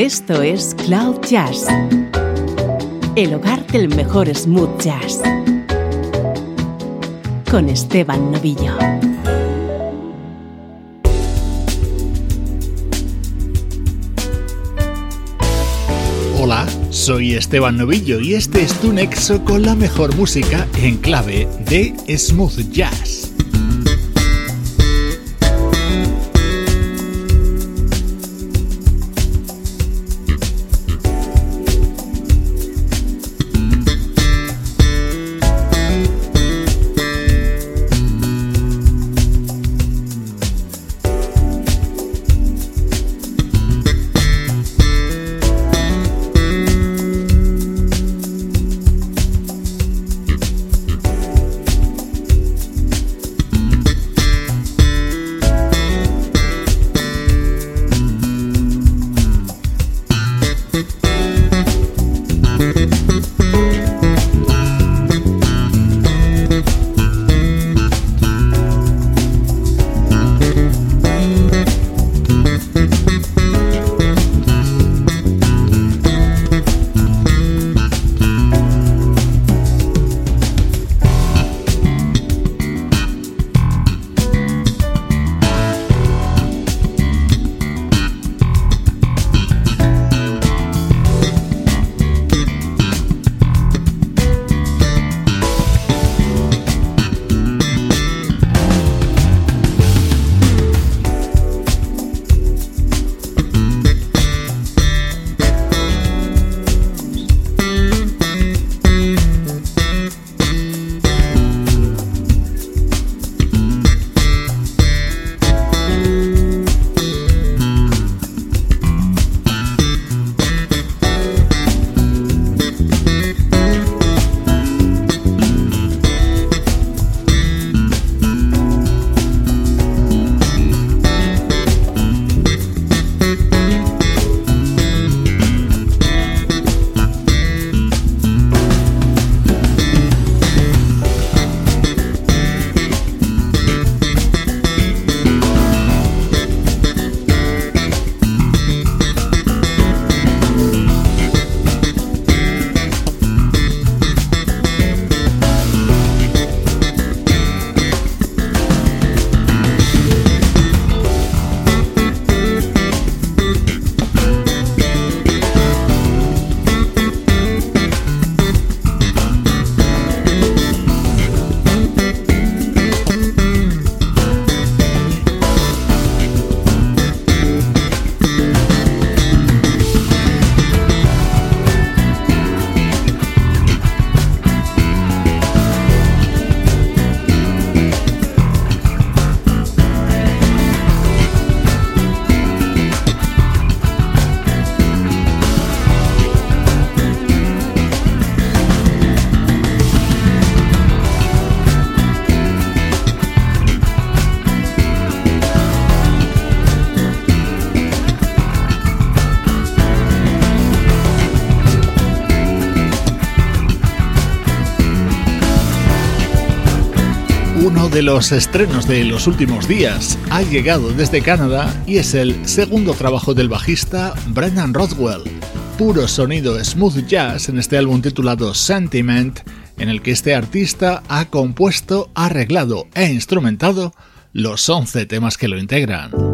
Esto es Cloud Jazz, el hogar del mejor smooth jazz, con Esteban Novillo. Hola, soy Esteban Novillo y este es tu nexo con la mejor música en clave de smooth jazz. De los estrenos de los últimos días ha llegado desde Canadá y es el segundo trabajo del bajista Brendan Rothwell. Puro sonido smooth jazz en este álbum titulado Sentiment, en el que este artista ha compuesto, arreglado e instrumentado los 11 temas que lo integran.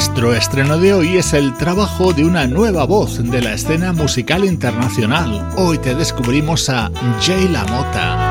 Nuestro estreno de hoy es el trabajo de una nueva voz de la escena musical internacional. Hoy te descubrimos a Jay LaMotta.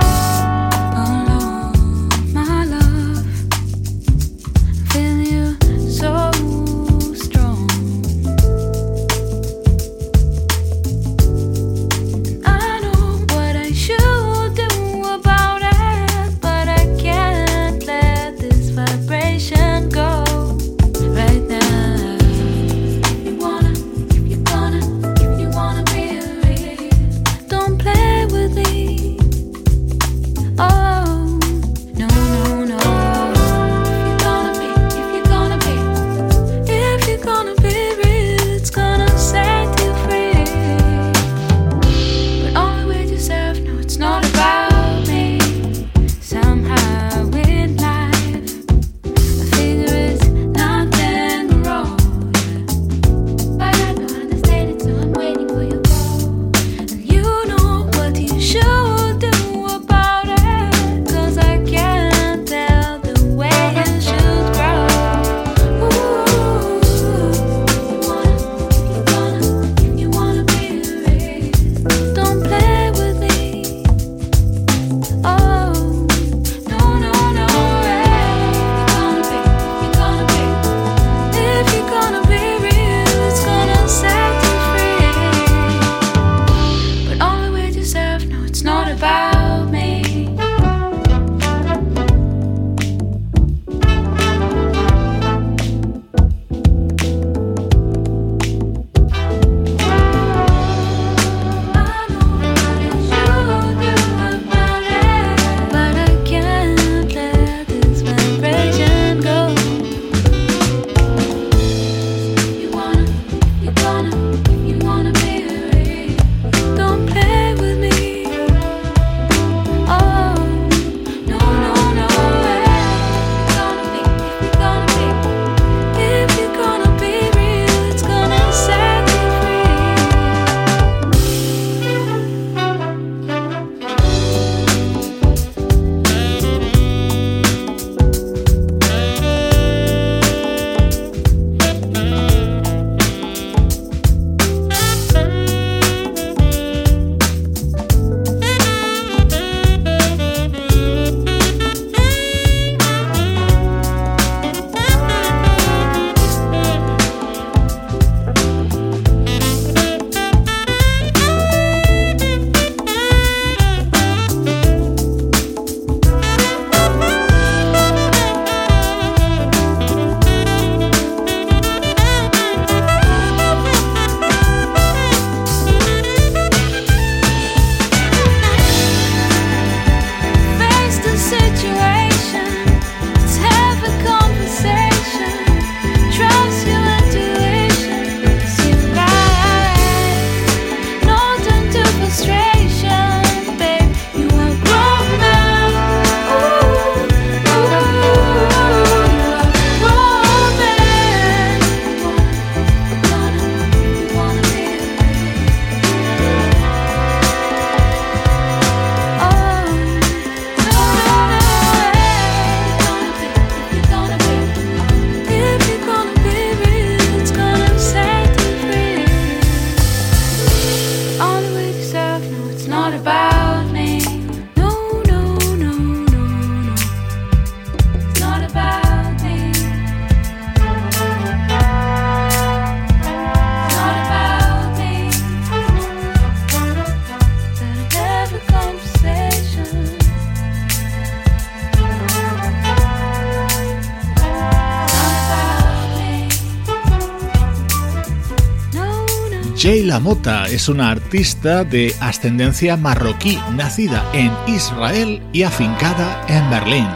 Lamota es una artista de ascendencia marroquí, nacida en Israel y afincada en Berlín.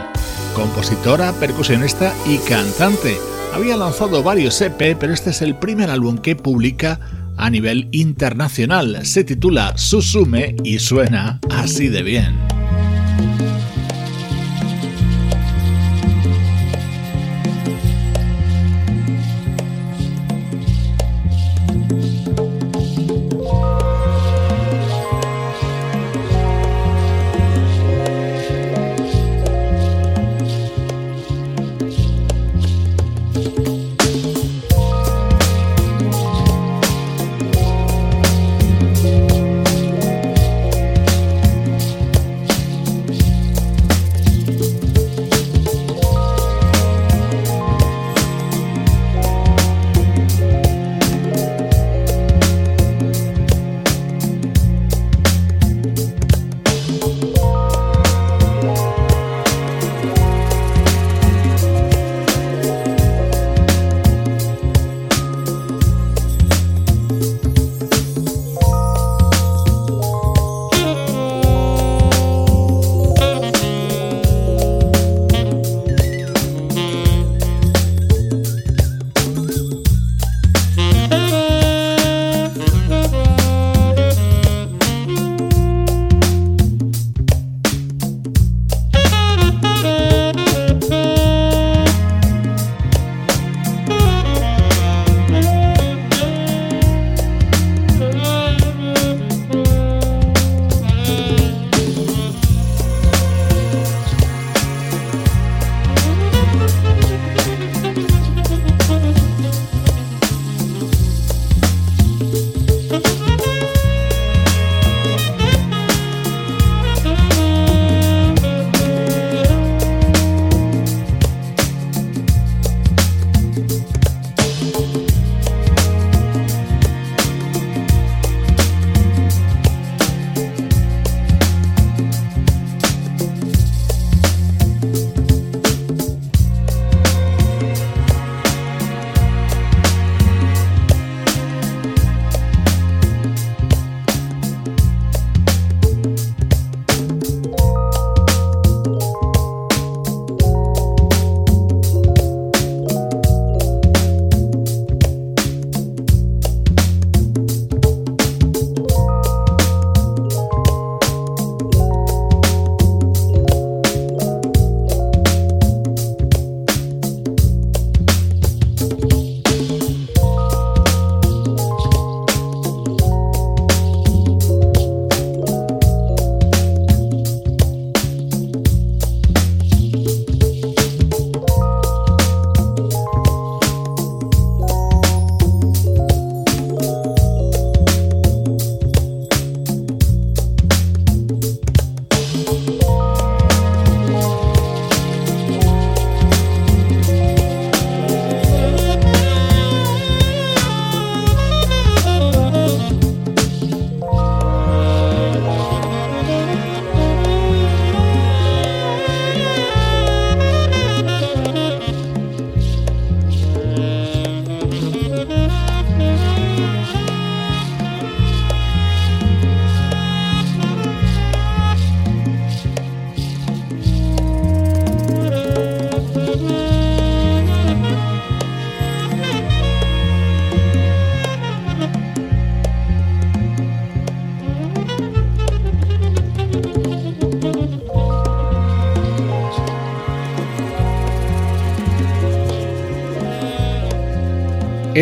Compositora, percusionista y cantante. Había lanzado varios EP, pero este es el primer álbum que publica a nivel internacional. Se titula Susume y suena así de bien.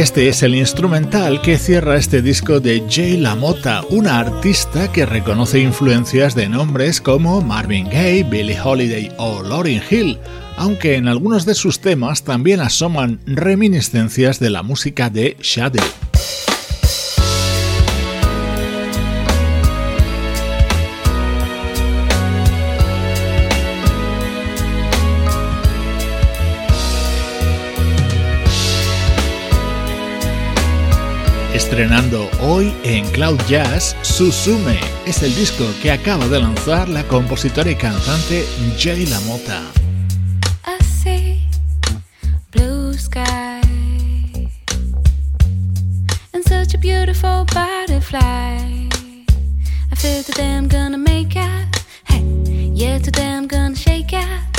Este es el instrumental que cierra este disco de Jay LaMotta, una artista que reconoce influencias de nombres como Marvin Gaye, Billie Holiday o Lauryn Hill, aunque en algunos de sus temas también asoman reminiscencias de la música de Shadow. Estrenando hoy en Cloud Jazz, Susume es el disco que acaba de lanzar la compositora y cantante Jay LaMotta. Yeah, today I'm gonna shake out.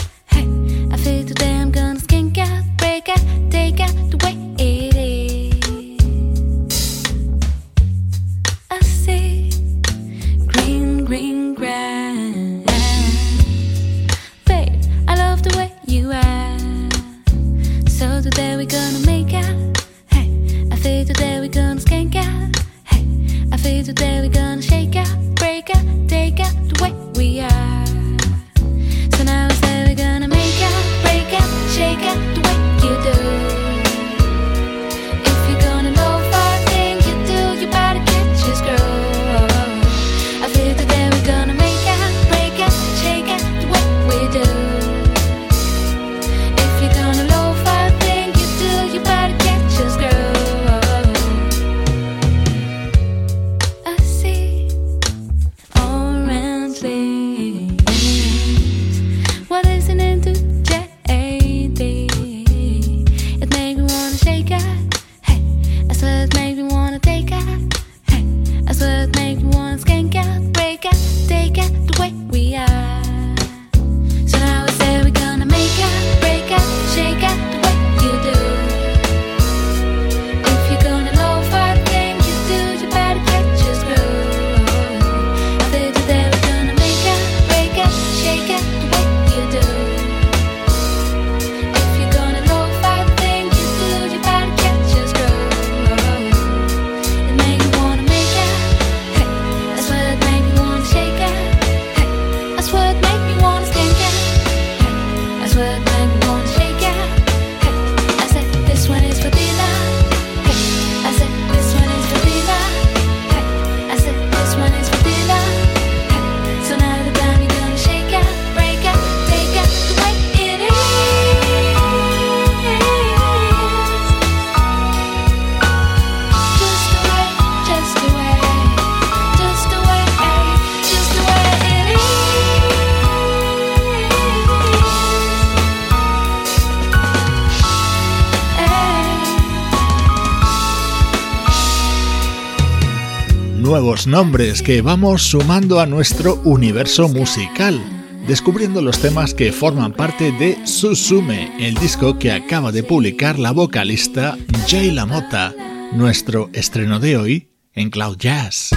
los nombres que vamos sumando a nuestro universo musical, descubriendo los temas que forman parte de Susume, el disco que acaba de publicar la vocalista Jay LaMotta, nuestro estreno de hoy en Cloud Jazz.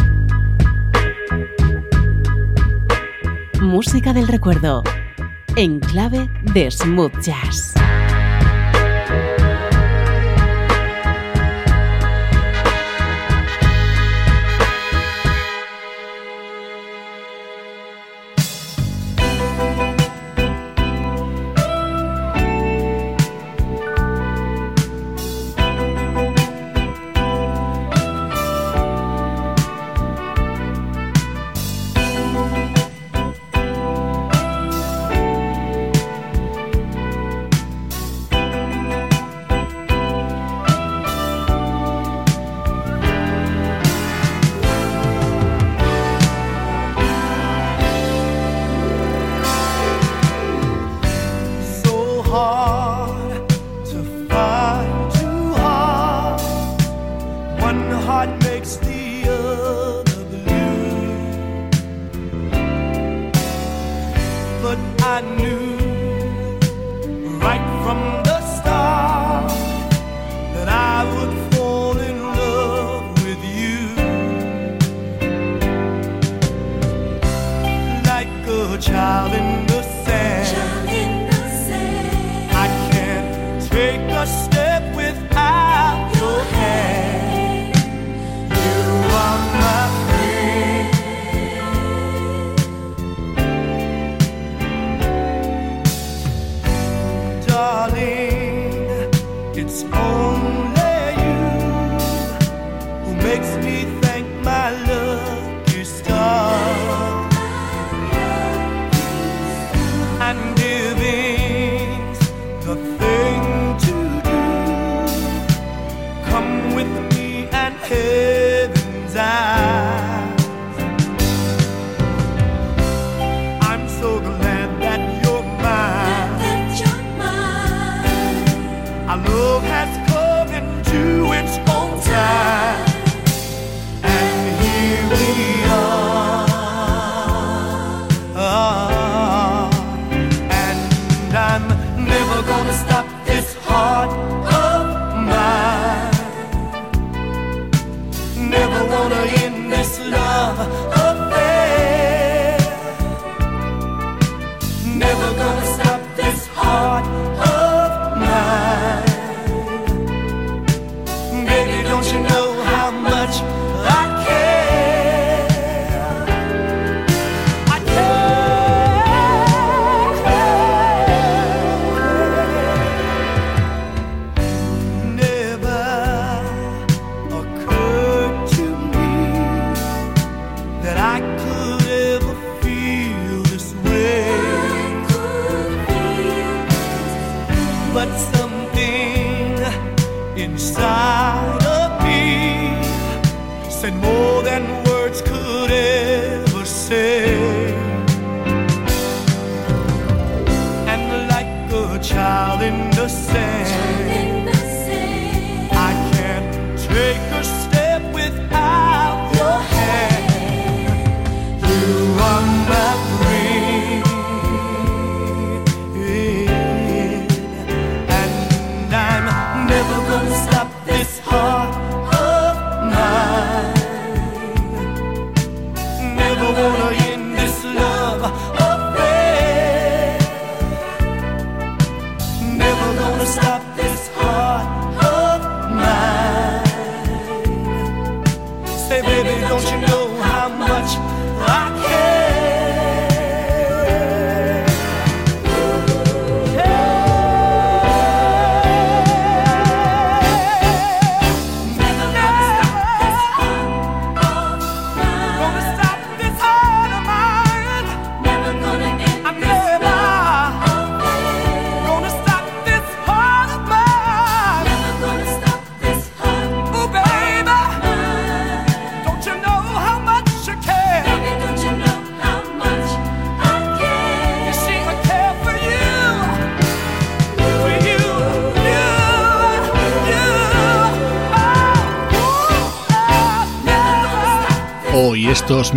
Música del recuerdo, en clave de smooth jazz.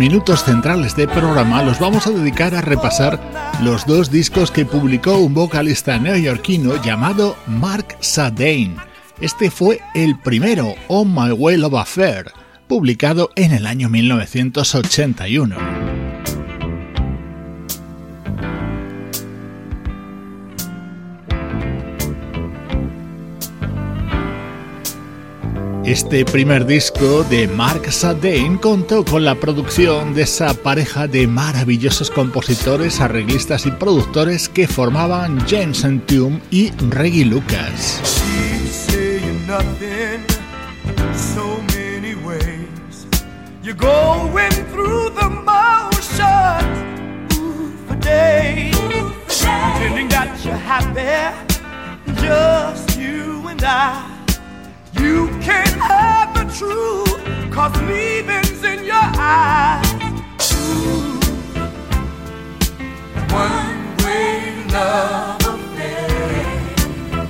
Minutos centrales de programa los vamos a dedicar a repasar los dos discos que publicó un vocalista neoyorquino llamado Mark Sadane. Este fue el primero, On My Way Love Affair, publicado en el año 1981. Este primer disco de Mark Sadane contó con la producción de esa pareja de maravillosos compositores, arreglistas y productores que formaban James Entombed y Reggie Lucas. Just you and I. You can't have the truth, cause leaving's in your eyes. One way love affair.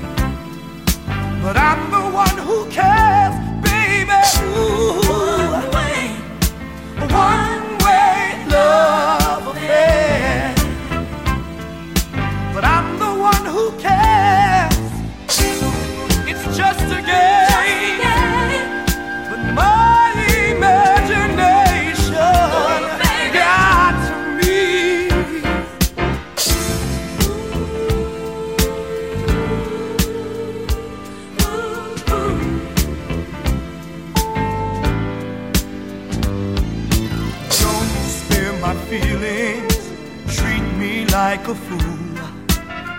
But I'm the one who cares, baby. Ooh. One way love affair. But I'm the one who cares. It's just a game. Like a fool.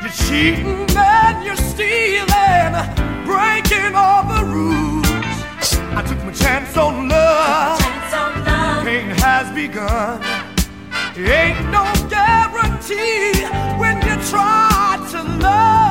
You're cheating and you're stealing, breaking all the rules. I took my chance on love, pain has begun. Ain't no guarantee when you try to love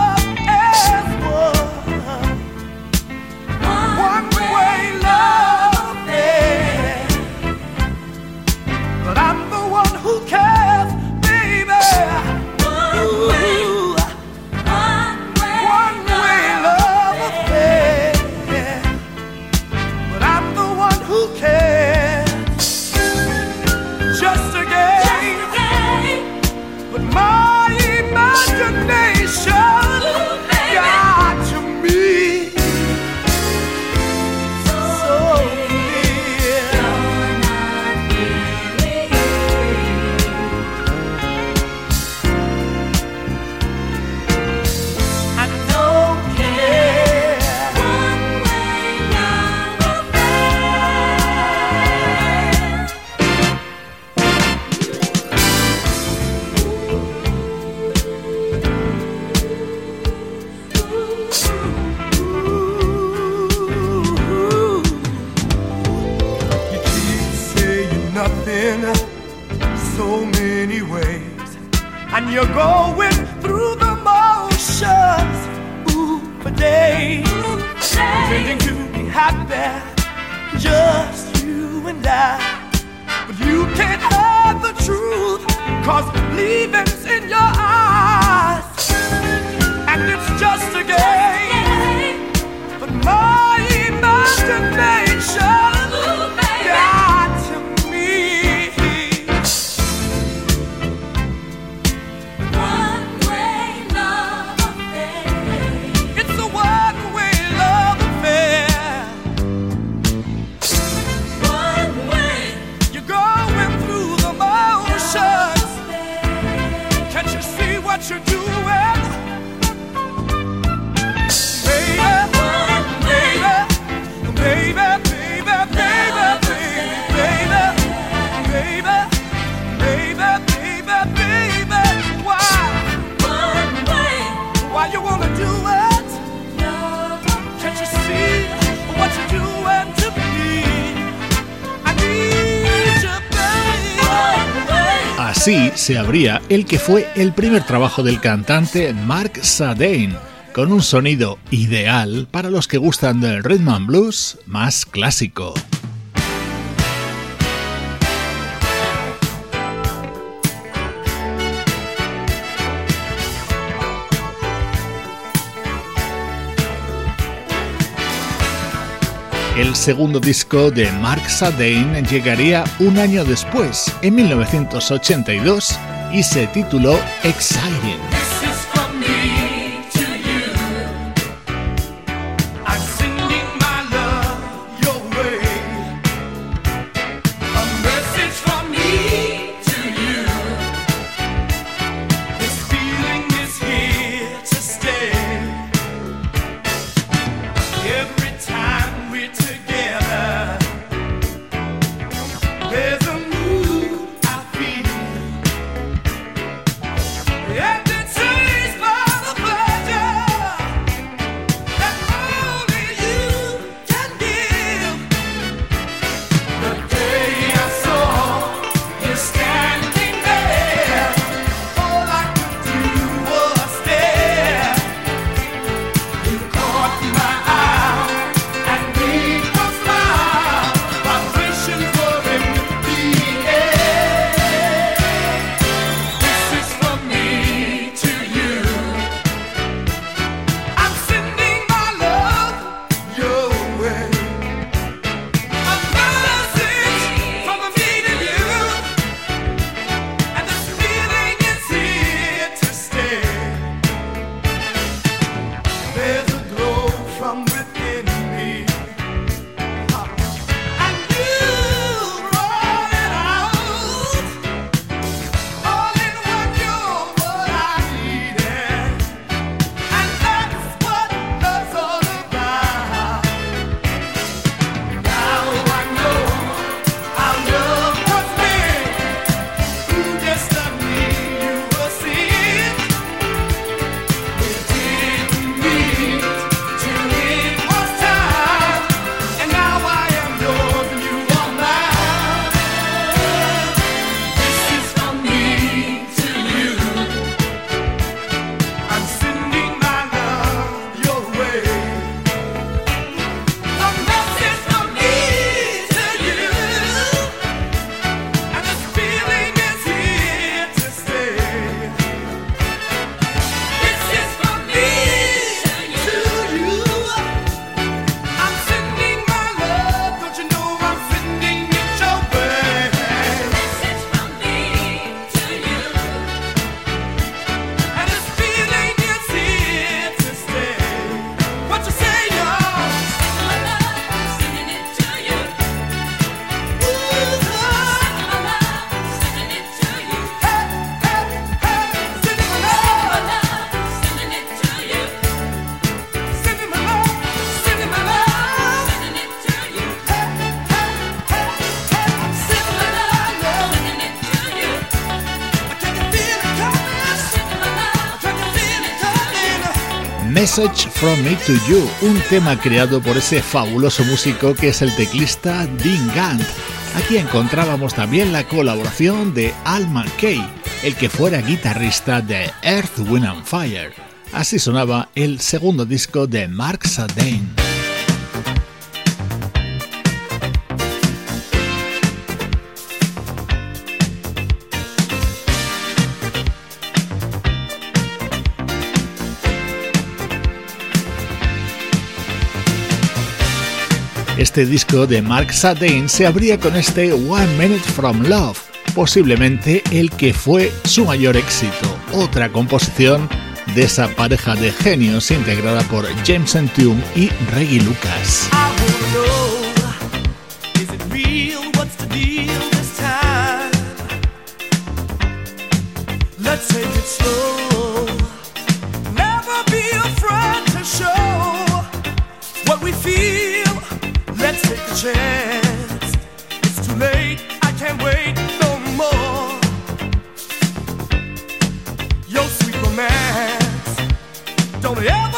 así se abría el que fue el primer trabajo del cantante Mark Sadain, con un sonido ideal para los que gustan del rhythm and blues más clásico. El segundo disco de Mark Sadain llegaría un año después, en 1982, y se tituló Exciting. From Me to You, un tema creado por ese fabuloso músico que es el teclista Dean Gant. Aquí encontrábamos también la colaboración de Al McKay, el que fuera guitarrista de Earth, Wind and Fire. Así sonaba el segundo disco de Mark Sadain. Este disco de Mark Satin se abría con este One Minute from Love, posiblemente el que fue su mayor éxito. Otra composición de esa pareja de genios integrada por James Entume y Reggie Lucas. forever.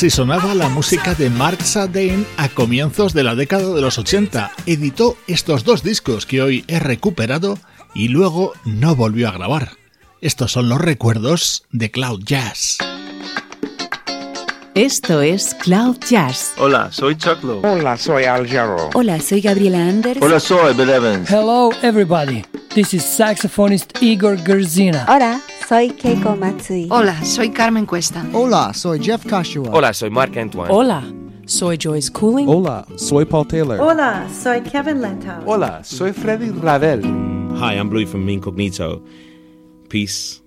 Así sonaba la música de Mark Sadain a comienzos de la década de los 80. Editó estos dos discos que hoy he recuperado y luego no volvió a grabar. Estos son los recuerdos de Cloud Jazz. Esto es Cloud Jazz. Hola, soy Chuck Lowe. Hola, soy Al Jarreau. Hola, soy Gabriela Anders. Hola, soy Bill Evans. Hello, everybody. This is saxophonist Igor Gerzina. Hola, soy Keiko Matsui. Hola, soy Carmen Cuesta. Hola, soy Jeff Kashua. Hola, soy Marc Antoine. Hola, soy Joyce Cooling. Hola, soy Paul Taylor. Hola, soy Kevin Lentau. Hola, soy Freddy Ravel. Hi, I'm Louis from Incognito. Peace.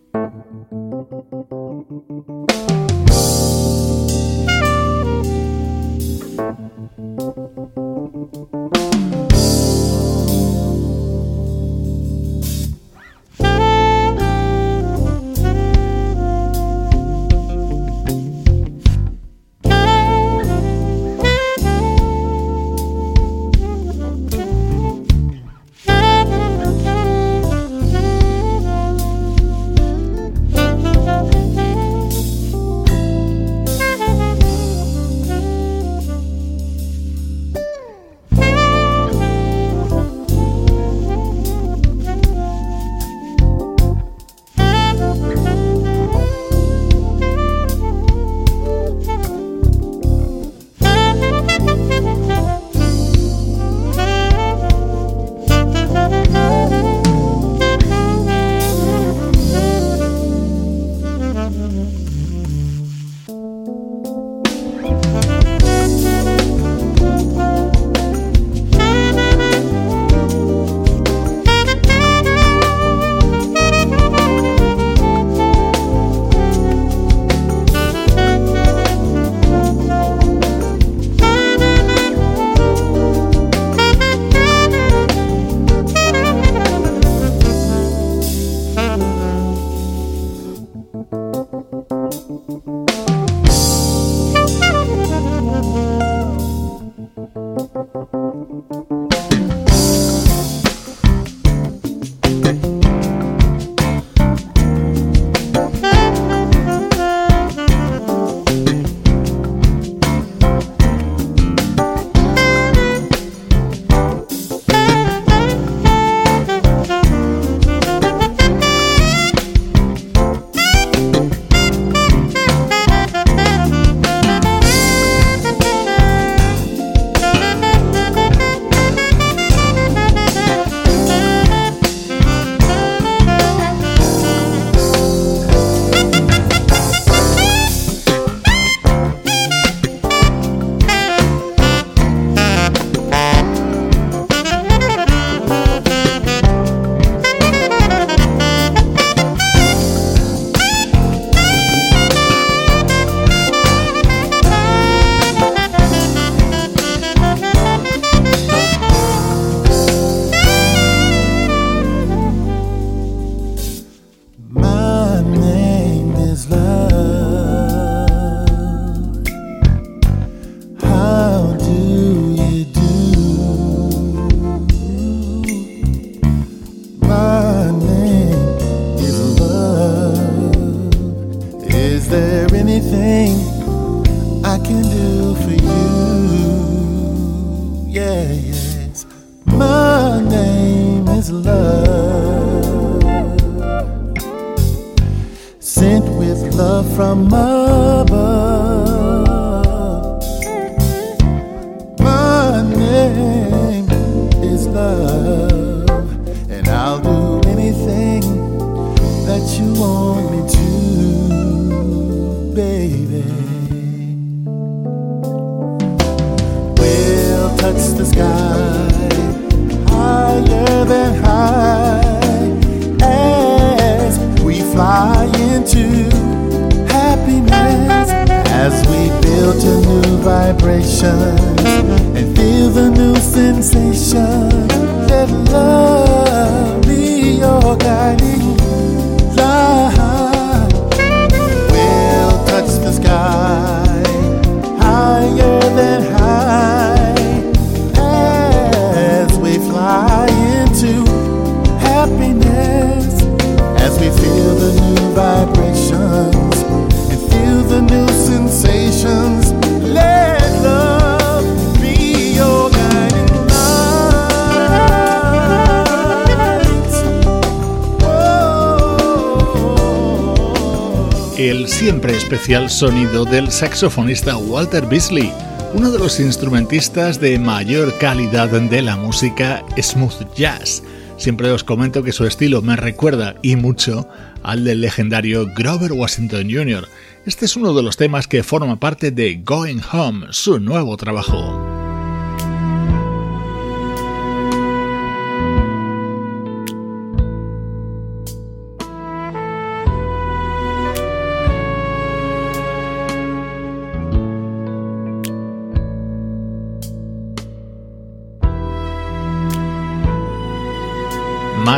El siempre especial sonido del saxofonista Walter Beasley, uno de los instrumentistas de mayor calidad de la música smooth jazz. Siempre os comento que su estilo me recuerda y mucho al del legendario Grover Washington Jr. Este es uno de los temas que forma parte de Going Home, su nuevo trabajo.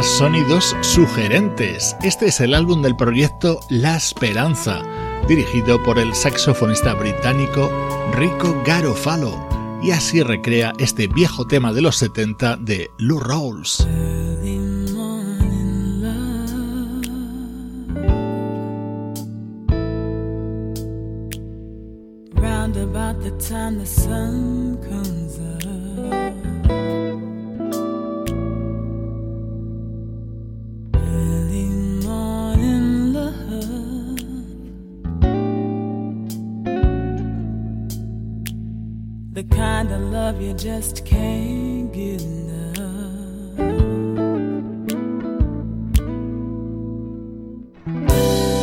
Sonidos sugerentes. Este es el álbum del proyecto La Esperanza, dirigido por el saxofonista británico Rico Garofalo, y así recrea este viejo tema de los 70 de Lou Rawls. Just can't get enough.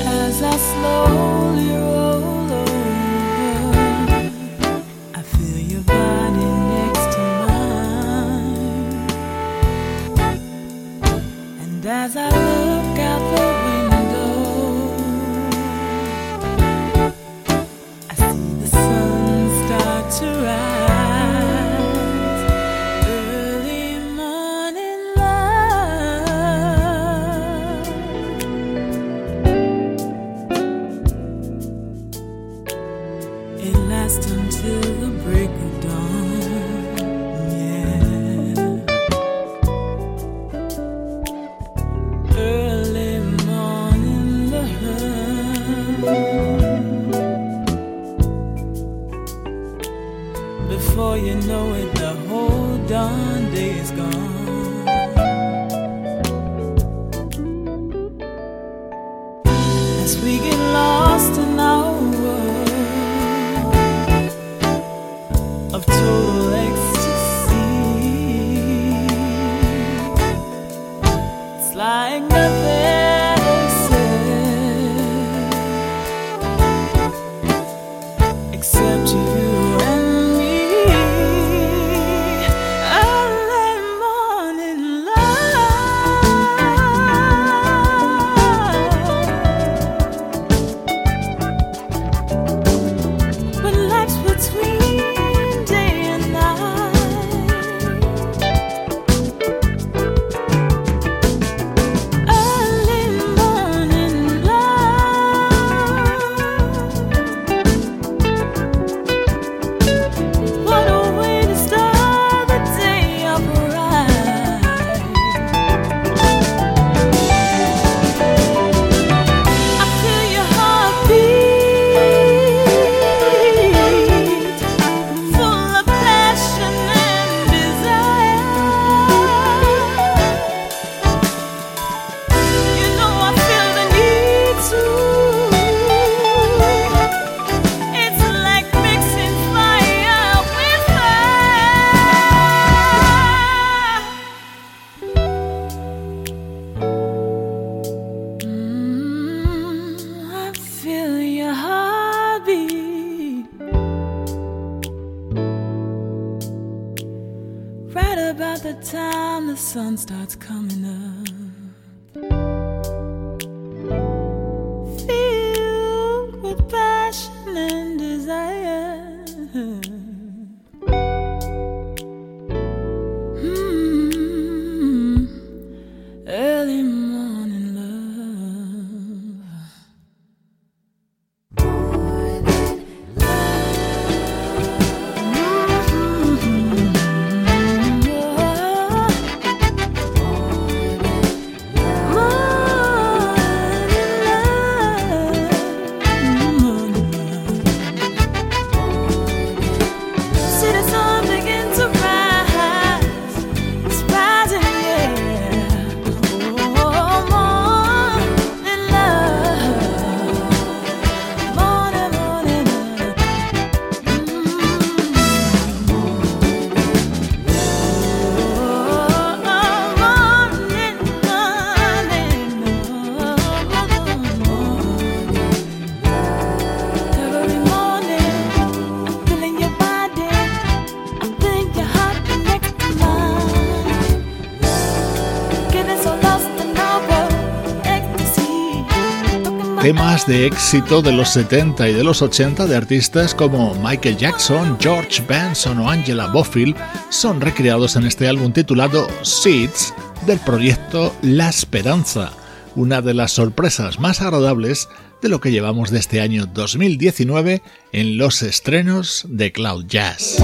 As I slowly roll over, I feel your body next to mine. And as I temas de éxito de los 70 y de los 80 de artistas como Michael Jackson, George Benson o Angela Bofill son recreados en este álbum titulado Seeds del proyecto La Esperanza, una de las sorpresas más agradables de lo que llevamos de este año 2019 en los estrenos de Cloud Jazz.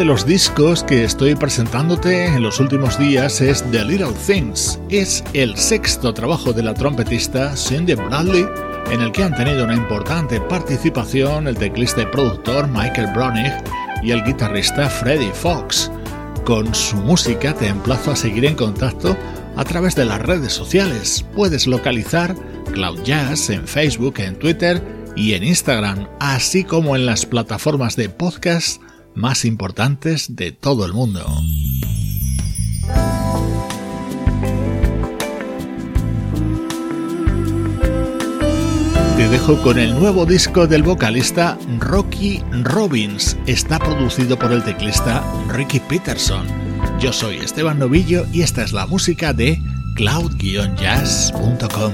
De los discos que estoy presentándote en los últimos días es The Little Things. Es el sexto trabajo de la trompetista Cindy Bradley, en el que han tenido una importante participación el teclista y productor Michael Bronig y el guitarrista Freddie Fox. Con su música te emplazo a seguir en contacto a través de las redes sociales. Puedes localizar Cloud Jazz en Facebook, en Twitter y en Instagram, así como en las plataformas de podcast más importantes de todo el mundo. Te dejo con el nuevo disco del vocalista Rocky Robbins. Está producido por el teclista Ricky Peterson. Yo soy Esteban Novillo y esta es la música de cloud-jazz.com.